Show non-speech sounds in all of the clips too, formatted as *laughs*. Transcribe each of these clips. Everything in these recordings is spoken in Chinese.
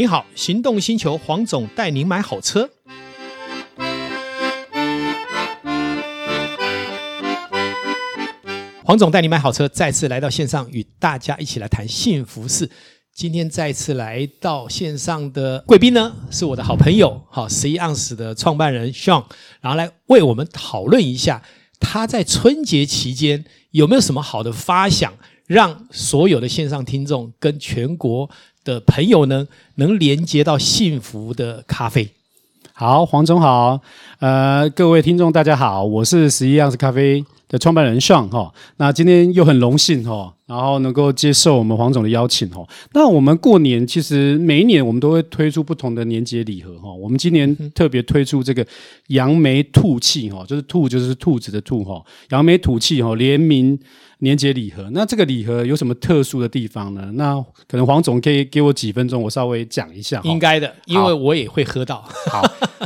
你好，行动星球黄总带您买好车。黄总带你买好车，再次来到线上，与大家一起来谈幸福事。今天再次来到线上的贵宾呢，是我的好朋友，好十一盎司的创办人 Sean，然后来为我们讨论一下，他在春节期间有没有什么好的发想，让所有的线上听众跟全国的朋友呢，能连接到幸福的咖啡。好，黄总好，呃，各位听众大家好，我是十一样子咖啡的创办人 Sean 哈，那今天又很荣幸哈，然后能够接受我们黄总的邀请哈。那我们过年其实每一年我们都会推出不同的年节礼盒哈。我们今年特别推出这个扬眉吐气哈，就是吐就是兔子的兔哈，扬眉吐气哈联名年节礼盒。那这个礼盒有什么特殊的地方呢？那可能黄总可以给我几分钟，我稍微讲一下。应该的，因为我也会喝到。好，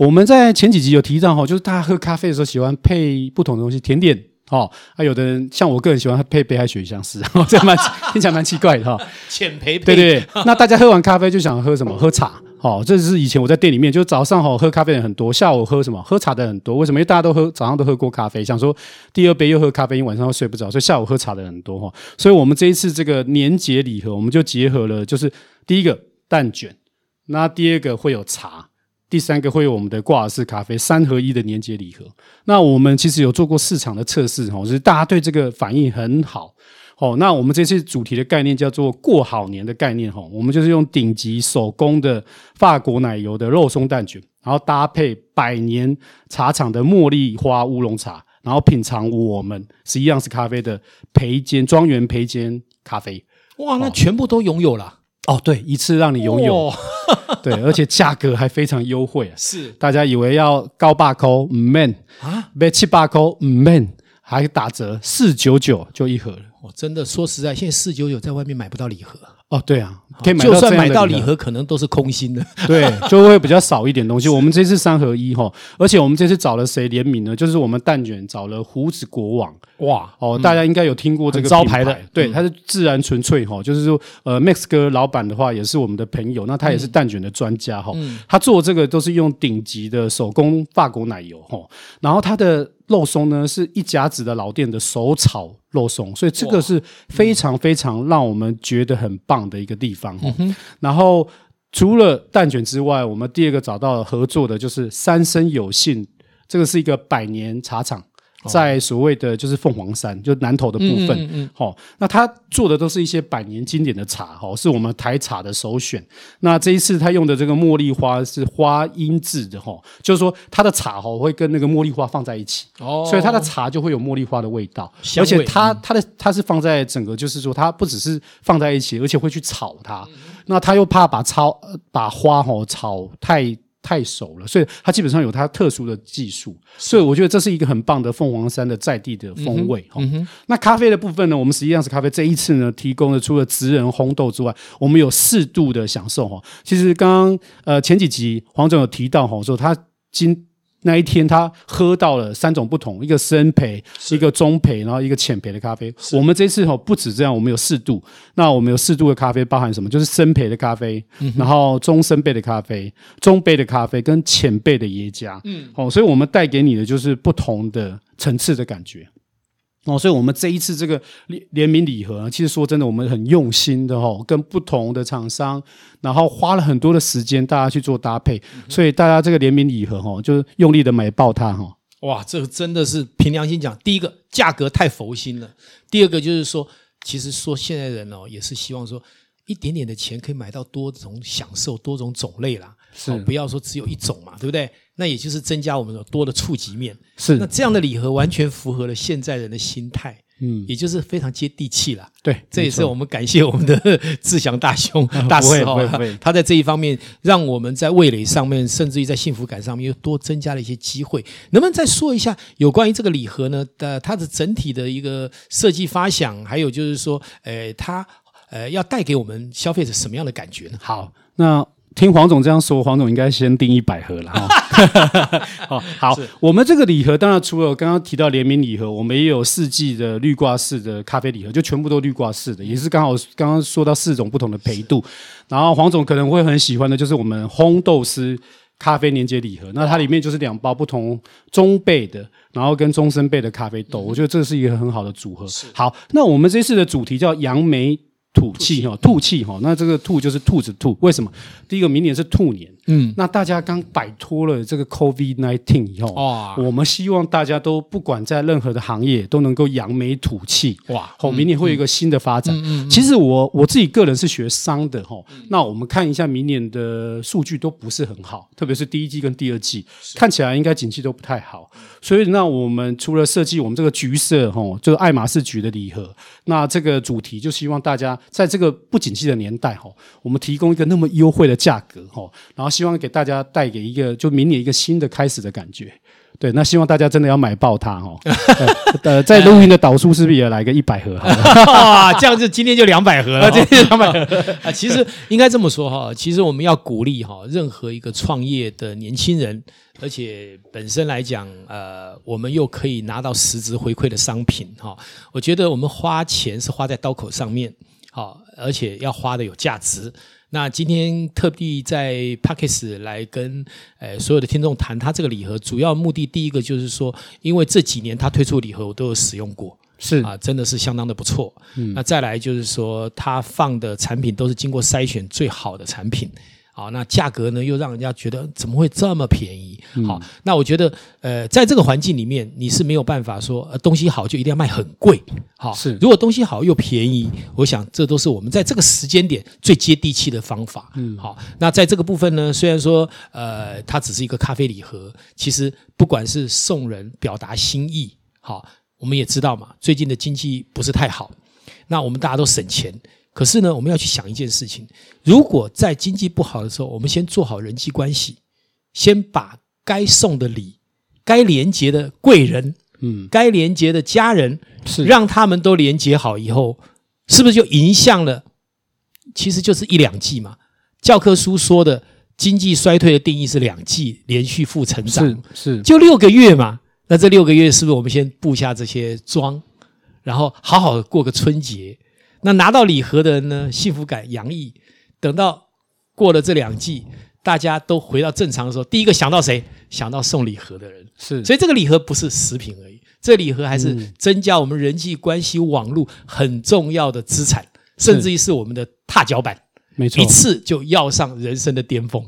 我们在前几集有提到哈，就是大家喝咖啡的时候喜欢配不同的东西，甜点。哦，啊，有的人像我个人喜欢配杯海雪香丝，*laughs* 这样蛮听起来蛮奇怪的哈。*laughs* 浅焙焙，对对，那大家喝完咖啡就想喝什么？喝茶。好，这是以前我在店里面，就早上好喝咖啡的人很多，下午喝什么？喝茶的很多。为什么？因为大家都喝早上都喝过咖啡，想说第二杯又喝咖啡，因为晚上会睡不着，所以下午喝茶的人很多哈。所以我们这一次这个年节礼盒，我们就结合了，就是第一个蛋卷，那第二个会有茶。第三个会有我们的挂耳式咖啡三合一的年节礼盒。那我们其实有做过市场的测试，哈，就是大家对这个反应很好。哦，那我们这次主题的概念叫做过好年的概念，哈，我们就是用顶级手工的法国奶油的肉松蛋卷，然后搭配百年茶厂的茉莉花乌龙茶，然后品尝我们十一盎司咖啡的焙煎庄园焙煎咖啡。哇，那全部都拥有了。哦，对，一次让你拥有，哦、*laughs* 对，而且价格还非常优惠。是，大家以为要高八扣五 man 啊，买七八扣五 man，还打折四九九就一盒了。真的说实在，现在四九九在外面买不到礼盒。哦，对啊，可以买到就算买到礼盒，可能都是空心的，*laughs* 对，就会比较少一点东西。我们这次三合一哈，而且我们这次找了谁联名呢？就是我们蛋卷找了胡子国王，哇，哦，嗯、大家应该有听过这个招牌的，对，它是自然纯粹哈，就是说，呃，Max 哥老板的话也是我们的朋友，那他也是蛋卷的专家哈，嗯、他做这个都是用顶级的手工法国奶油哈，然后他的。肉松呢是一甲子的老店的手炒肉松，所以这个是非常非常让我们觉得很棒的一个地方。嗯、然后除了蛋卷之外，我们第二个找到合作的就是三生有幸，这个是一个百年茶厂。在所谓的就是凤凰山，就南投的部分，嗯，嗯，嗯，好，那他做的都是一些百年经典的茶，哈，是我们台茶的首选。那这一次他用的这个茉莉花是花音质的，哈，就是说他的茶哈会跟那个茉莉花放在一起，哦，所以他的茶就会有茉莉花的味道，味而且他他的他是放在整个，就是说他不只是放在一起，而且会去炒它，嗯、那他又怕把炒把花哈炒太。太熟了，所以它基本上有它特殊的技术，所以我觉得这是一个很棒的凤凰山的在地的风味哈。嗯嗯、那咖啡的部分呢，我们实际上是咖啡这一次呢，提供了除了直人烘豆之外，我们有适度的享受哈。其实刚刚呃前几集黄总有提到哈，说他今。那一天，他喝到了三种不同，一个深焙，是一个中焙，然后一个浅焙的咖啡。我们这次哦不止这样，我们有四度。那我们有四度的咖啡，包含什么？就是深焙的咖啡，嗯、然后中深焙的咖啡，中杯的咖啡跟浅焙的耶加。嗯，哦，所以我们带给你的就是不同的层次的感觉。哦，所以我们这一次这个联联名礼盒，其实说真的，我们很用心的哈，跟不同的厂商，然后花了很多的时间，大家去做搭配，嗯、所以大家这个联名礼盒哈，就是用力的买爆它哈。哇，这个真的是凭良心讲，第一个价格太佛心了，第二个就是说，其实说现在人哦，也是希望说一点点的钱可以买到多种享受，多种种类啦，是、哦、不要说只有一种嘛，对不对？那也就是增加我们的多的触及面，是那这样的礼盒完全符合了现在人的心态，嗯，也就是非常接地气了。对，这也是我们感谢我们的 *laughs* 志祥大兄 *laughs* 大师哈，*laughs* 他在这一方面让我们在味蕾上面，甚至于在幸福感上面又多增加了一些机会。能不能再说一下有关于这个礼盒呢？的它的整体的一个设计发想，还有就是说，呃，它呃要带给我们消费者什么样的感觉呢？好，那。听黄总这样说，黄总应该先订一百盒了哈。*laughs* 哦，好，我们这个礼盒当然除了刚刚提到联名礼盒，我们也有四季的绿挂式的咖啡礼盒，就全部都绿挂式的，也是刚好刚刚说到四种不同的培度。然后黄总可能会很喜欢的就是我们烘豆师咖啡年节礼盒，那它里面就是两包不同中焙的，然后跟中深焙的咖啡豆，我觉得这是一个很好的组合。好，那我们这次的主题叫扬眉。吐气哈，吐气哈，那这个吐就是兔子吐，为什么？第一个明年是兔年，嗯，那大家刚摆脱了这个 COVID nineteen 以后，哇，我们希望大家都不管在任何的行业都能够扬眉吐气，哇，好，明年会有一个新的发展。嗯嗯嗯、其实我我自己个人是学商的哈，嗯、那我们看一下明年的数据都不是很好，特别是第一季跟第二季，看起来应该景气都不太好。所以那我们除了设计我们这个橘色哈，就是爱马仕橘的礼盒，那这个主题就希望大家。在这个不景气的年代，哈，我们提供一个那么优惠的价格，哈，然后希望给大家带给一个就明年一个新的开始的感觉，对，那希望大家真的要买爆它，哈，*laughs* 呃，在录音的导数是不是也来个一百盒？哇，这样子今天就两百盒了，今天两百盒 *laughs* 啊，其实应该这么说哈，其实我们要鼓励哈，任何一个创业的年轻人。而且本身来讲，呃，我们又可以拿到实质回馈的商品，哈，我觉得我们花钱是花在刀口上面，好，而且要花的有价值。那今天特地在 Podcast 来跟呃所有的听众谈他这个礼盒，主要目的第一个就是说，因为这几年他推出礼盒我都有使用过，是啊，真的是相当的不错。嗯，那再来就是说，他放的产品都是经过筛选最好的产品。好，那价格呢又让人家觉得怎么会这么便宜？好，嗯、那我觉得，呃，在这个环境里面，你是没有办法说，呃，东西好就一定要卖很贵。好，是，如果东西好又便宜，我想这都是我们在这个时间点最接地气的方法。嗯，好，那在这个部分呢，虽然说，呃，它只是一个咖啡礼盒，其实不管是送人表达心意，好，我们也知道嘛，最近的经济不是太好，那我们大家都省钱。可是呢，我们要去想一件事情：如果在经济不好的时候，我们先做好人际关系，先把该送的礼、该连接的贵人、嗯，该连接的家人，是让他们都连接好以后，是不是就迎向了？其实就是一两季嘛。教科书说的经济衰退的定义是两季连续负成长，是是，就六个月嘛。那这六个月是不是我们先布下这些桩，然后好好的过个春节？那拿到礼盒的人呢，幸福感洋溢。等到过了这两季，大家都回到正常的时候，第一个想到谁？想到送礼盒的人。是，所以这个礼盒不是食品而已，这礼盒还是增加我们人际关系网络很重要的资产，甚至于是我们的踏脚板。没错，一次就要上人生的巅峰。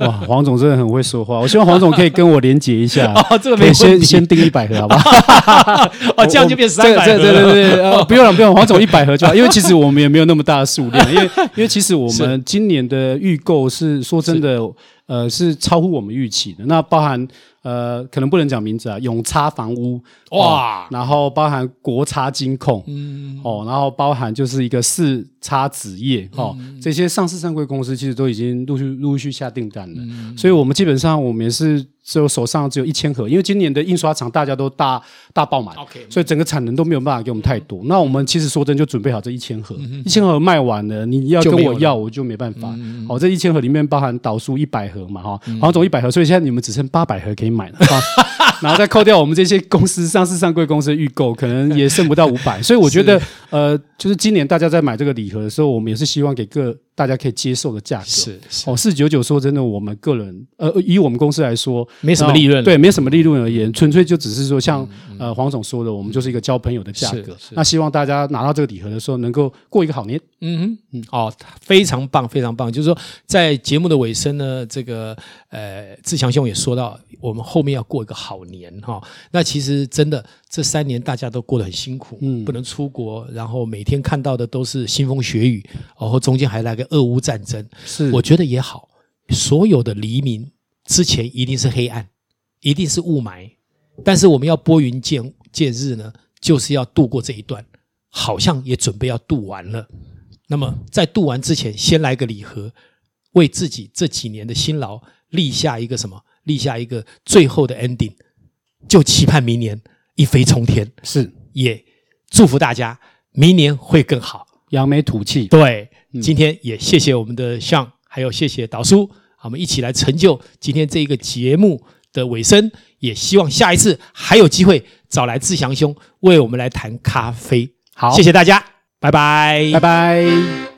哇，黄总真的很会说话。我希望黄总可以跟我连结一下。*laughs* 哦，这个没先先订一百盒，好不好？*laughs* 哦，这样就变三百盒。对对对对，呃，不用了，不用，黄总一百盒就好。因为其实我们也没有那么大的数量，*laughs* 因为因为其实我们今年的预购是说真的，呃，是超乎我们预期的。那包含。呃，可能不能讲名字啊，永差房屋哇，然后包含国差金控，嗯，哦，然后包含就是一个四差纸业，哦，这些上市上柜公司其实都已经陆续陆续下订单了，所以我们基本上我们也是。只有手上只有一千盒，因为今年的印刷厂大家都大大爆满，Okay. 所以整个产能都没有办法给我们太多。嗯、那我们其实说真就准备好这一千盒，一千、盒卖完了，你要跟我要，我就没办法。好、这一千盒里面包含导数一百盒嘛，哈、嗯，黄总一百盒，所以现在你们只剩八百盒可以买了。*laughs* 然后再扣掉我们这些公司上市上柜公司的预购，可能也剩不到五百。所以我觉得，呃，就是今年大家在买这个礼盒的时候，我们也是希望给各。大家可以接受的价格是，是哦，四九九。说真的，我们个人呃，以我们公司来说，没什么利润，对，没什么利润而言，纯粹就只是说像，呃黄总说的，我们就是一个交朋友的价格。那希望大家拿到这个礼盒的时候，能够过一个好年。嗯哼，嗯，哦，非常棒，非常棒。就是说，在节目的尾声呢，这个呃，志强兄也说到，我们后面要过一个好年哈、哦。那其实真的，这三年大家都过得很辛苦，嗯，不能出国，然后每天看到的都是腥风血雨，然后中间还来个。俄乌战争是，我觉得也好。所有的黎明之前一定是黑暗，一定是雾霾。但是我们要拨云见见日呢，就是要度过这一段，好像也准备要度完了。那么在度完之前，先来个礼盒，为自己这几年的辛劳立下一个什么？立下一个最后的 ending，就期盼明年一飞冲天。是，也祝福大家明年会更好，扬眉吐气。对。今天也谢谢我们的 Sean 还有谢谢导叔，我们一起来成就今天这一个节目的尾声。也希望下一次还有机会找来志祥兄为我们来谈咖啡。好，谢谢大家，拜拜，拜拜。